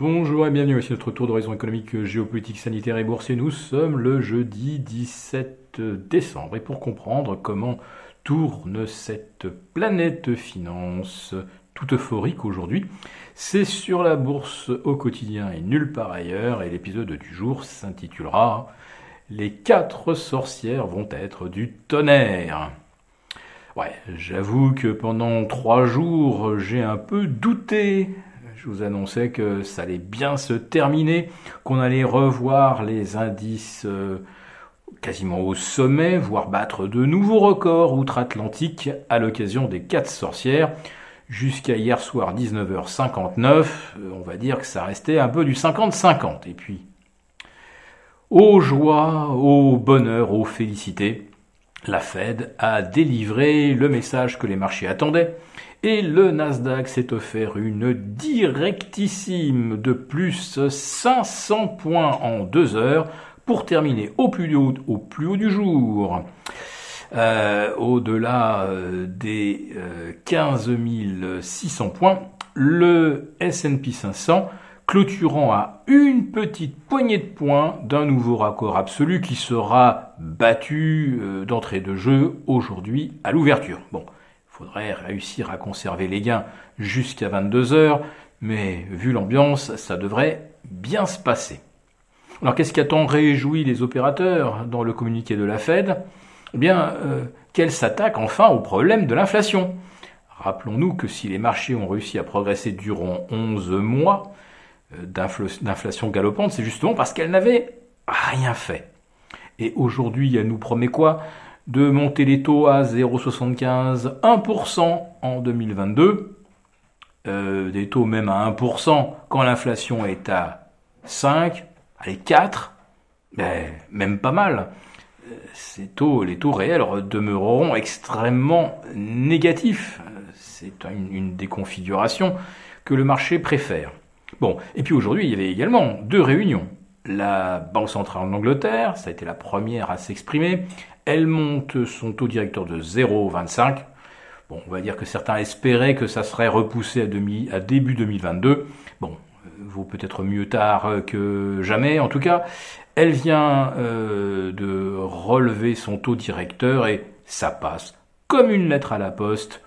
Bonjour et bienvenue, voici notre tour d'horizon économique, géopolitique, sanitaire et boursier. Nous sommes le jeudi 17 décembre et pour comprendre comment tourne cette planète finance tout euphorique aujourd'hui, c'est sur la bourse au quotidien et nulle part ailleurs et l'épisode du jour s'intitulera Les quatre sorcières vont être du tonnerre. Ouais, j'avoue que pendant trois jours, j'ai un peu douté je vous annonçais que ça allait bien se terminer, qu'on allait revoir les indices euh, quasiment au sommet, voire battre de nouveaux records outre-Atlantique à l'occasion des quatre sorcières. Jusqu'à hier soir 19h59, euh, on va dire que ça restait un peu du 50-50. Et puis, aux joies, au bonheur, aux félicités, la Fed a délivré le message que les marchés attendaient et le Nasdaq s'est offert une directissime de plus 500 points en deux heures pour terminer au plus haut, du jour. Euh, au-delà euh, des 15 euh, 600 points, le S&P 500 clôturant à une petite poignée de points d'un nouveau raccord absolu qui sera battu d'entrée de jeu aujourd'hui à l'ouverture. Bon, faudrait réussir à conserver les gains jusqu'à 22 heures, mais vu l'ambiance, ça devrait bien se passer. Alors qu'est-ce qui a tant réjoui les opérateurs dans le communiqué de la Fed? Eh bien, euh, qu'elle s'attaque enfin au problème de l'inflation. Rappelons-nous que si les marchés ont réussi à progresser durant 11 mois euh, d'inflation galopante, c'est justement parce qu'elle n'avait rien fait. Et aujourd'hui, elle nous promet quoi? De monter les taux à 0,75, 1% en 2022, euh, des taux même à 1% quand l'inflation est à 5, allez 4, ben, même pas mal. Euh, ces taux, les taux réels demeureront extrêmement négatifs. C'est une, une des configurations que le marché préfère. Bon, et puis aujourd'hui, il y avait également deux réunions. La Banque centrale d'Angleterre, ça a été la première à s'exprimer, elle monte son taux directeur de 0,25. Bon, on va dire que certains espéraient que ça serait repoussé à, à début 2022. Bon, euh, vaut peut-être mieux tard que jamais. En tout cas, elle vient euh, de relever son taux directeur et ça passe comme une lettre à la poste.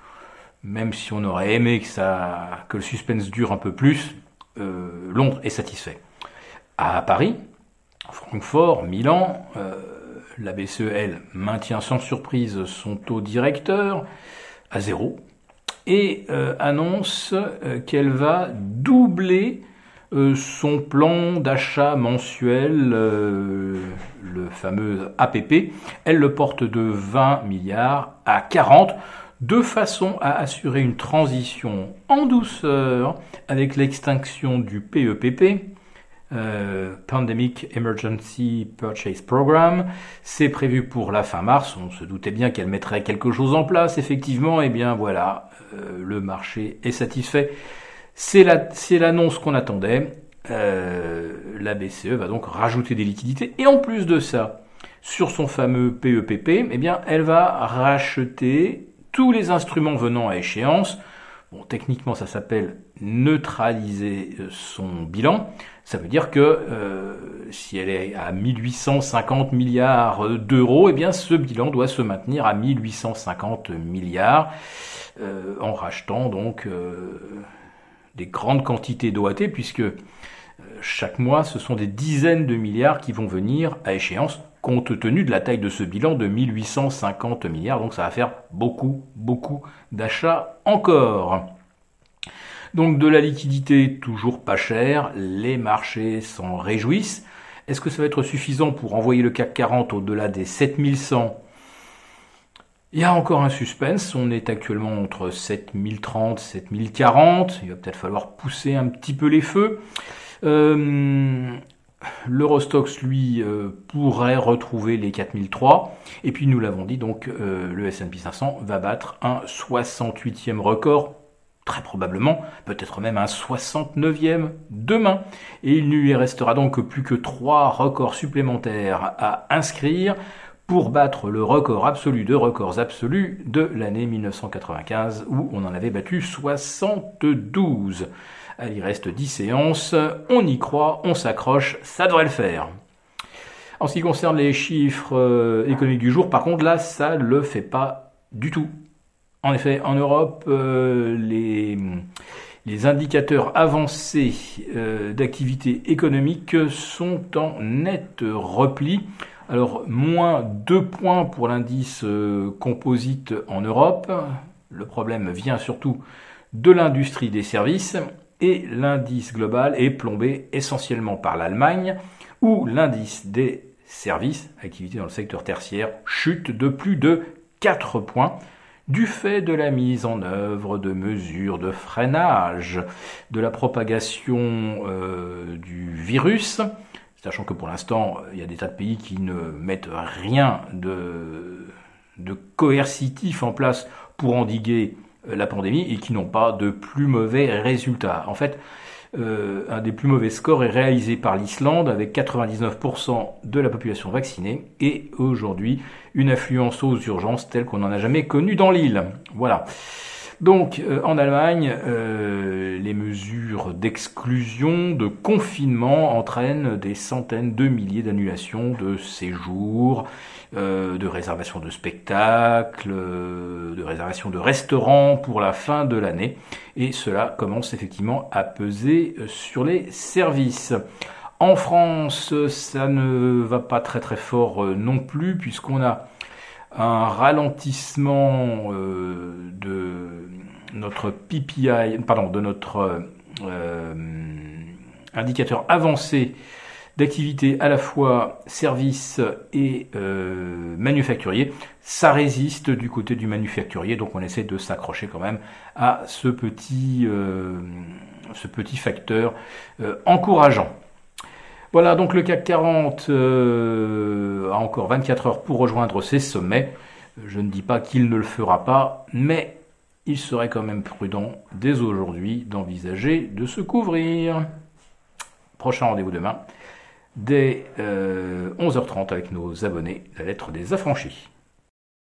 Même si on aurait aimé que, ça, que le suspense dure un peu plus, euh, Londres est satisfait. À Paris, Francfort, Milan, la BCE, elle, maintient sans surprise son taux directeur à zéro et euh, annonce euh, qu'elle va doubler euh, son plan d'achat mensuel, le fameux APP. Elle le porte de 20 milliards à 40 de façon à assurer une transition en douceur avec l'extinction du PEPP, euh, Pandemic Emergency Purchase Program. C'est prévu pour la fin mars. On se doutait bien qu'elle mettrait quelque chose en place. Effectivement, et eh bien voilà, euh, le marché est satisfait. C'est l'annonce qu'on attendait. Euh, la BCE va donc rajouter des liquidités. Et en plus de ça, sur son fameux PEPP, eh bien, elle va racheter tous les instruments venant à échéance Bon, techniquement, ça s'appelle neutraliser euh, son bilan. Ça veut dire que euh, si elle est à 1850 milliards d'euros, eh bien ce bilan doit se maintenir à 1850 milliards euh, en rachetant donc des grandes quantités d'OAT puisque chaque mois, ce sont des dizaines de milliards qui vont venir à échéance compte tenu de la taille de ce bilan de 1850 milliards. Donc ça va faire beaucoup, beaucoup d'achats encore. Donc de la liquidité toujours pas chère, les marchés s'en réjouissent. Est-ce que ça va être suffisant pour envoyer le CAC 40 au-delà des 7100 il y a encore un suspense, on est actuellement entre 7030 7040, il va peut-être falloir pousser un petit peu les feux. Euh, L'Eurostox, lui, euh, pourrait retrouver les 4003. Et puis, nous l'avons dit, donc, euh, le S&P 500 va battre un 68e record, très probablement, peut-être même un 69e demain. Et il ne lui restera donc plus que trois records supplémentaires à inscrire pour battre le record absolu de records absolus de l'année 1995 où on en avait battu 72. il reste 10 séances, on y croit, on s'accroche, ça devrait le faire. En ce qui concerne les chiffres euh, économiques du jour, par contre, là, ça ne le fait pas du tout. En effet, en Europe, euh, les, indicateurs avancés euh, d'activité économique sont en net repli. Alors, moins 2 points pour l'indice composite en Europe. Le problème vient surtout de l'industrie des services et l'indice global est plombé essentiellement par l'Allemagne où l'indice des services, activité dans le secteur tertiaire, chute de plus de 4 points du fait de la mise en œuvre de mesures de freinage de la propagation euh, du virus, sachant que pour l'instant, il y a des tas de pays qui ne mettent rien de, coercitif en place pour endiguer euh, la pandémie et qui n'ont pas de plus mauvais résultats. En fait, euh, un des plus mauvais scores est réalisé par l'Islande avec 99% de la population vaccinée et aujourd'hui une affluence aux urgences telle qu'on n'en a jamais connue dans l'île. Voilà. Donc euh, en Allemagne, euh, les mesures d'exclusion, de confinement entraînent des centaines de milliers d'annulations de séjours, euh, de réservations de spectacles, de réservations de restaurants pour la fin de l'année. Et cela commence effectivement à peser sur les services. En France, ça ne va pas très très fort non plus puisqu'on a un ralentissement euh, de notre PPI, pardon, de notre euh, indicateur avancé d'activité à la fois service et euh, manufacturier, ça résiste du côté du manufacturier, donc on essaie de s'accrocher quand même à ce petit, ce petit facteur encourageant. Voilà, donc le CAC 40 euh, a encore 24 heures pour rejoindre ses sommets. Je ne dis pas qu'il ne le fera pas, mais il serait quand même prudent dès aujourd'hui d'envisager de se couvrir. Prochain rendez-vous demain, dès 11h30 euh, avec nos abonnés, la lettre des affranchis.